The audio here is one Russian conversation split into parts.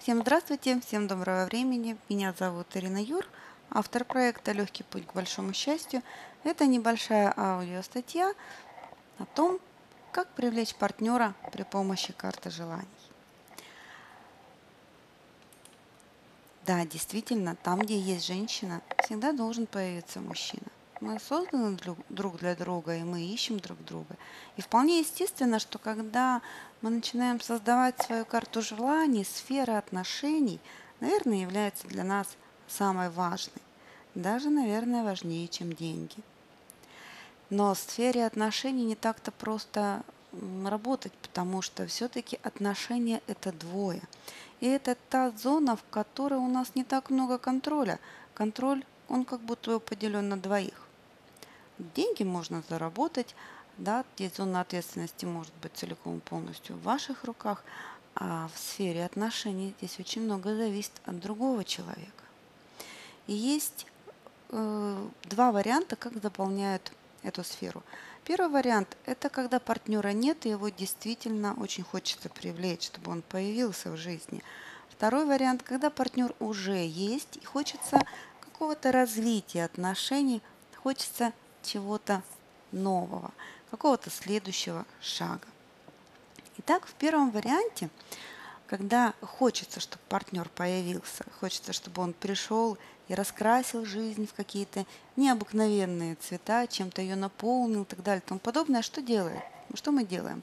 Всем здравствуйте, всем доброго времени. Меня зовут Ирина Юр, автор проекта «Легкий путь к большому счастью». Это небольшая аудиостатья о том, как привлечь партнера при помощи карты желаний. Да, действительно, там, где есть женщина, всегда должен появиться мужчина. Мы созданы друг для друга, и мы ищем друг друга. И вполне естественно, что когда мы начинаем создавать свою карту желаний, сфера отношений, наверное, является для нас самой важной. Даже, наверное, важнее, чем деньги. Но в сфере отношений не так-то просто работать, потому что все-таки отношения – это двое. И это та зона, в которой у нас не так много контроля. Контроль, он как будто поделен на двоих. Деньги можно заработать, да, зона ответственности может быть целиком полностью в ваших руках, а в сфере отношений здесь очень много зависит от другого человека. И есть э, два варианта, как заполняют эту сферу. Первый вариант – это когда партнера нет, и его действительно очень хочется привлечь, чтобы он появился в жизни. Второй вариант – когда партнер уже есть, и хочется какого-то развития отношений, хочется чего-то нового, какого-то следующего шага. Итак, в первом варианте, когда хочется, чтобы партнер появился, хочется, чтобы он пришел и раскрасил жизнь в какие-то необыкновенные цвета, чем-то ее наполнил и так далее и тому подобное, что делает? Что мы делаем?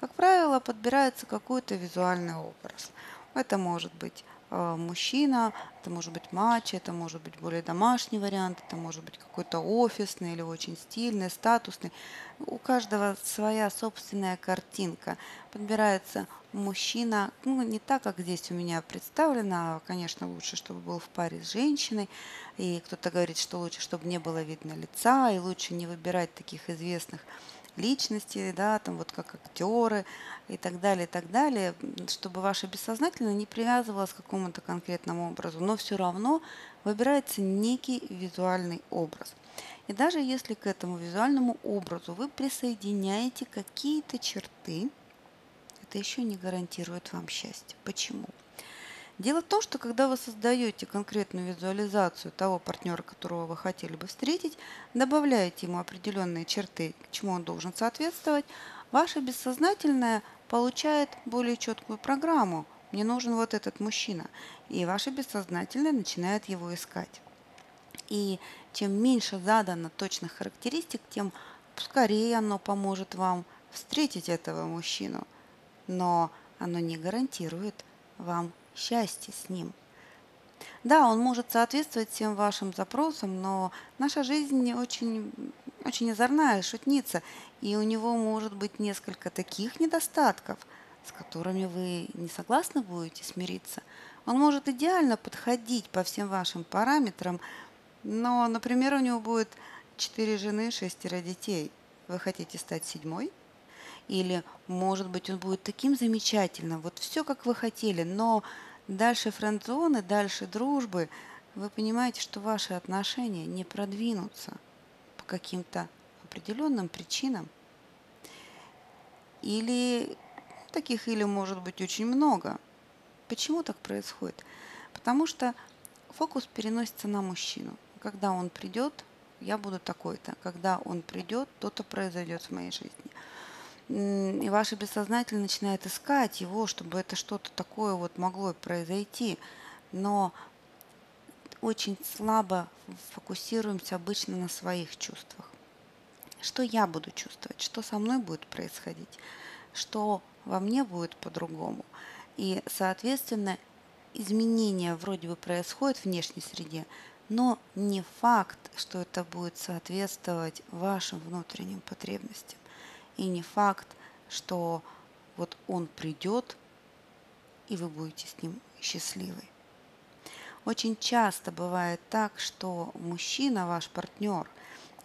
Как правило, подбирается какой-то визуальный образ. Это может быть мужчина, это может быть матч, это может быть более домашний вариант, это может быть какой-то офисный или очень стильный, статусный. У каждого своя собственная картинка. Подбирается мужчина, ну, не так, как здесь у меня представлено, а, конечно, лучше, чтобы был в паре с женщиной. И кто-то говорит, что лучше, чтобы не было видно лица, и лучше не выбирать таких известных личности, да, там вот как актеры и так далее, и так далее, чтобы ваше бессознательное не привязывалось к какому-то конкретному образу, но все равно выбирается некий визуальный образ. И даже если к этому визуальному образу вы присоединяете какие-то черты, это еще не гарантирует вам счастье. Почему? Дело в том, что когда вы создаете конкретную визуализацию того партнера, которого вы хотели бы встретить, добавляете ему определенные черты, к чему он должен соответствовать, ваше бессознательное получает более четкую программу. Мне нужен вот этот мужчина. И ваше бессознательное начинает его искать. И чем меньше задано точных характеристик, тем скорее оно поможет вам встретить этого мужчину. Но оно не гарантирует вам счастье с ним. Да, он может соответствовать всем вашим запросам, но наша жизнь очень, очень озорная, шутница, и у него может быть несколько таких недостатков, с которыми вы не согласны будете смириться. Он может идеально подходить по всем вашим параметрам, но, например, у него будет четыре жены, шестеро детей. Вы хотите стать седьмой? Или, может быть, он будет таким замечательным, вот все, как вы хотели, но дальше френдзоны, дальше дружбы, вы понимаете, что ваши отношения не продвинутся по каким-то определенным причинам. Или таких или может быть очень много. Почему так происходит? Потому что фокус переносится на мужчину. Когда он придет, я буду такой-то. Когда он придет, то-то произойдет в моей жизни и ваше бессознательное начинает искать его, чтобы это что-то такое вот могло произойти. Но очень слабо фокусируемся обычно на своих чувствах. Что я буду чувствовать, что со мной будет происходить, что во мне будет по-другому. И, соответственно, изменения вроде бы происходят в внешней среде, но не факт, что это будет соответствовать вашим внутренним потребностям. И не факт, что вот он придет, и вы будете с ним счастливы. Очень часто бывает так, что мужчина ваш партнер,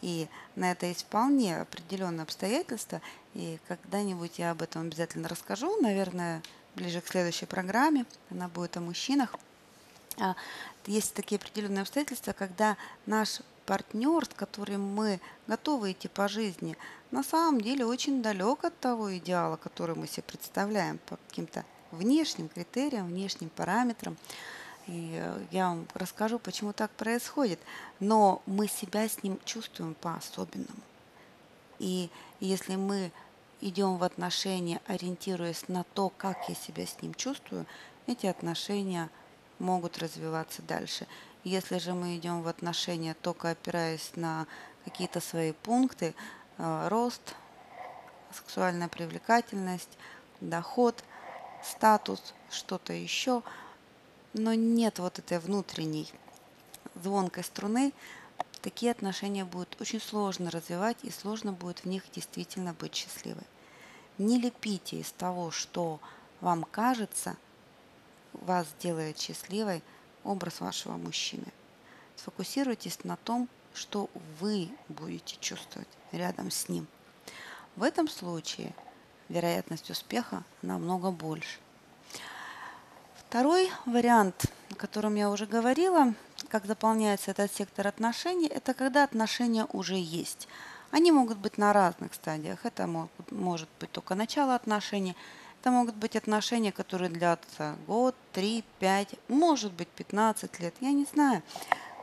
и на это есть вполне определенные обстоятельства, и когда-нибудь я об этом обязательно расскажу, наверное, ближе к следующей программе, она будет о мужчинах. А, есть такие определенные обстоятельства, когда наш партнер, с которым мы готовы идти по жизни, на самом деле очень далек от того идеала, который мы себе представляем по каким-то внешним критериям, внешним параметрам. И э, я вам расскажу, почему так происходит. Но мы себя с ним чувствуем по-особенному. И если мы идем в отношения, ориентируясь на то, как я себя с ним чувствую, эти отношения могут развиваться дальше. Если же мы идем в отношения, только опираясь на какие-то свои пункты, э, рост, сексуальная привлекательность, доход, статус, что-то еще, но нет вот этой внутренней звонкой струны, такие отношения будет очень сложно развивать и сложно будет в них действительно быть счастливой. Не лепите из того, что вам кажется, вас делает счастливой образ вашего мужчины. Сфокусируйтесь на том, что вы будете чувствовать рядом с ним. В этом случае вероятность успеха намного больше. Второй вариант, о котором я уже говорила, как заполняется этот сектор отношений, это когда отношения уже есть. Они могут быть на разных стадиях. Это может быть только начало отношений, это могут быть отношения, которые длятся год, три, пять, может быть 15 лет, я не знаю.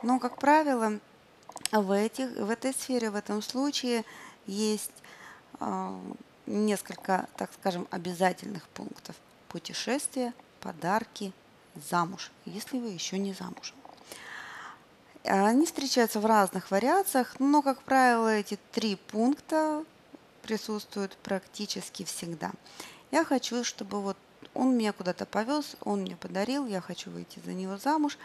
Но, как правило, в, этих, в этой сфере, в этом случае есть э, несколько, так скажем, обязательных пунктов. Путешествия, подарки, замуж, если вы еще не замужем. Они встречаются в разных вариациях, но, как правило, эти три пункта присутствуют практически всегда. Я хочу, чтобы вот он меня куда-то повез, он мне подарил, я хочу выйти за него замуж.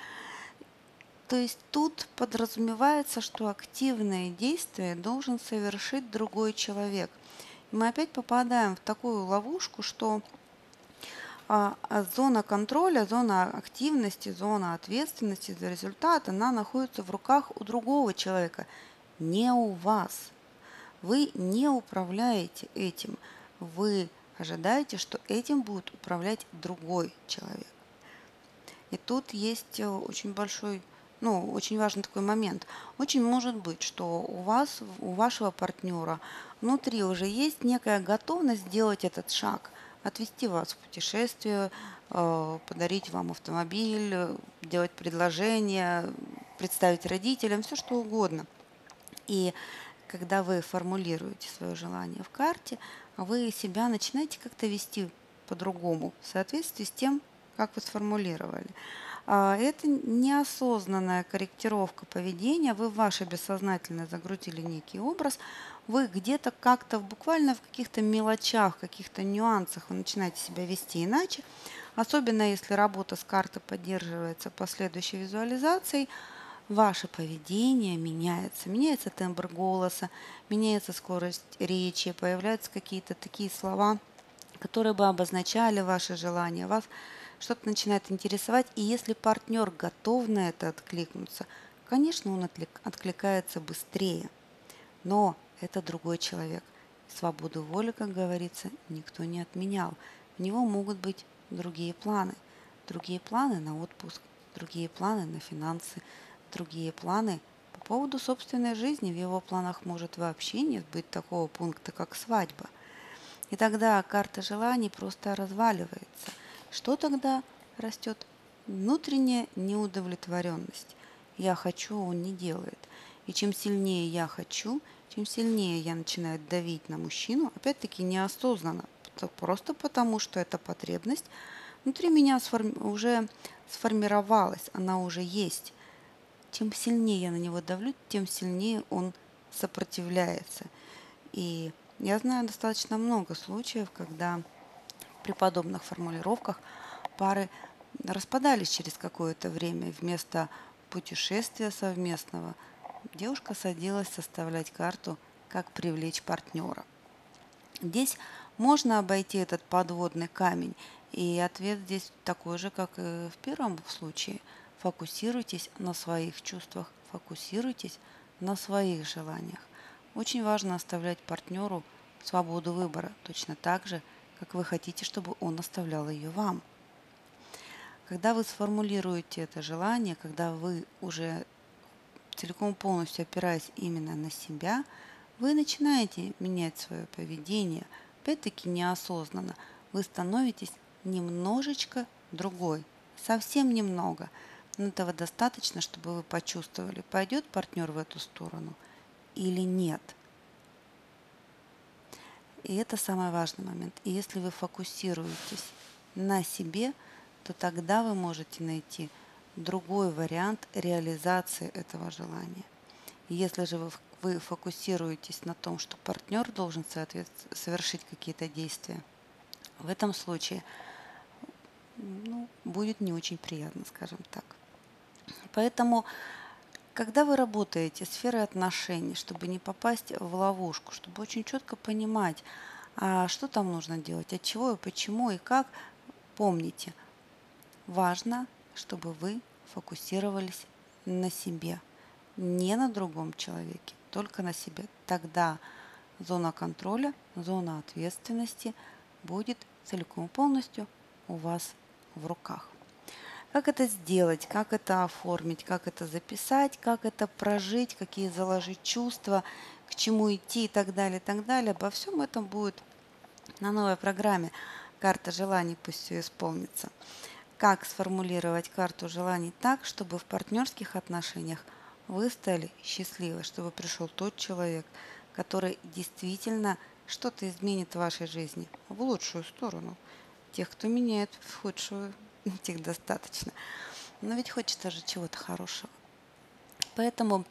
То есть тут подразумевается, что активное действие должен совершить другой человек. И мы опять попадаем в такую ловушку, что а, а зона контроля, зона активности, зона ответственности за результат, она находится в руках у другого человека, не у вас. Вы не управляете этим. Вы ожидаете, что этим будет управлять другой человек. И тут есть э, очень большой, ну, очень важный такой момент. Очень может быть, что у вас, у вашего партнера внутри уже есть некая готовность сделать этот шаг – отвезти вас в путешествие, э, подарить вам автомобиль, делать предложение, представить родителям, все что угодно. И когда вы формулируете свое желание в карте, вы себя начинаете как-то вести по-другому в соответствии с тем, как вы сформулировали. А, это неосознанная корректировка поведения. Вы в ваше бессознательное загрузили некий образ, вы где-то как-то буквально в каких-то мелочах, каких-то нюансах вы начинаете себя вести иначе. Особенно если работа с картой поддерживается последующей визуализацией, ваше поведение меняется. Меняется тембр голоса, меняется скорость речи, появляются какие-то такие слова, которые бы обозначали ваши желания. Вас что-то начинает интересовать. И если партнер готов на это откликнуться, конечно, он откликается быстрее. Но это другой человек. Свободу воли, как говорится, никто не отменял. У него могут быть другие планы. Другие планы на отпуск, другие планы на финансы, другие планы по поводу собственной жизни. В его планах может вообще нет быть такого пункта, как свадьба. И тогда карта желаний просто разваливается. Что тогда растет? Внутренняя неудовлетворенность. Я хочу, он не делает. И чем сильнее я хочу, тем сильнее я начинаю давить на мужчину, опять-таки неосознанно, просто потому что эта потребность внутри меня сформи- уже сформировалась, она уже есть. Тем сильнее я на него давлю, тем сильнее он сопротивляется. И я знаю достаточно много случаев, когда при подобных формулировках пары распадались через какое-то время вместо путешествия совместного – девушка садилась составлять карту «Как привлечь партнера». Здесь можно обойти этот подводный камень, и ответ здесь такой же, как и в первом случае. Фокусируйтесь на своих чувствах, фокусируйтесь на своих желаниях. Очень важно оставлять партнеру свободу выбора, точно так же, как вы хотите, чтобы он оставлял ее вам. Когда вы сформулируете это желание, когда вы уже целиком полностью опираясь именно на себя, вы начинаете менять свое поведение, опять-таки неосознанно. Вы становитесь немножечко другой, совсем немного. Но этого достаточно, чтобы вы почувствовали, пойдет партнер в эту сторону или нет. И это самый важный момент. И если вы фокусируетесь на себе, то тогда вы можете найти другой вариант реализации этого желания. Если же вы, вы фокусируетесь на том, что партнер должен совершить какие-то действия, в этом случае ну, будет не очень приятно, скажем так. Поэтому, когда вы работаете сферой отношений, чтобы не попасть в ловушку, чтобы очень четко понимать, а что там нужно делать, от чего и почему и как, помните, важно, чтобы вы фокусировались на себе, не на другом человеке, только на себе. Тогда зона контроля, зона ответственности будет целиком и полностью у вас в руках. Как это сделать, как это оформить, как это записать, как это прожить, какие заложить чувства, к чему идти и так далее, и так далее. Обо всем этом будет на новой программе «Карта желаний пусть все исполнится». Как сформулировать карту желаний так, чтобы в партнерских отношениях вы стали счастливы, чтобы пришел тот человек, который действительно что-то изменит в вашей жизни в лучшую сторону. Тех, кто меняет в худшую, тех достаточно. Но ведь хочется же чего-то хорошего. Поэтому,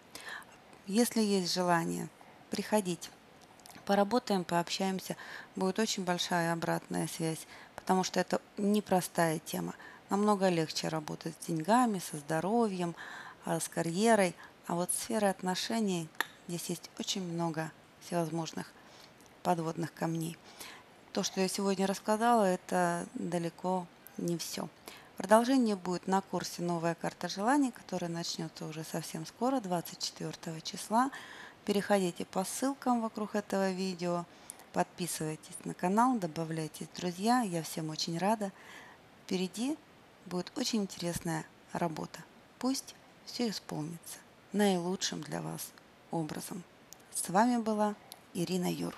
если есть желание приходить, поработаем, пообщаемся, будет очень большая обратная связь, потому что это непростая тема. Намного легче работать с деньгами, со здоровьем, а, с карьерой. А вот сфера отношений, здесь есть очень много всевозможных подводных камней. То, что я сегодня рассказала, это далеко не все. Продолжение будет на курсе «Новая карта желаний», который начнется уже совсем скоро, 24 числа. Переходите по ссылкам вокруг этого видео, подписывайтесь на канал, добавляйтесь в друзья. Я всем очень рада. Впереди будет очень интересная работа. Пусть все исполнится наилучшим для вас образом. С вами была Ирина Юр.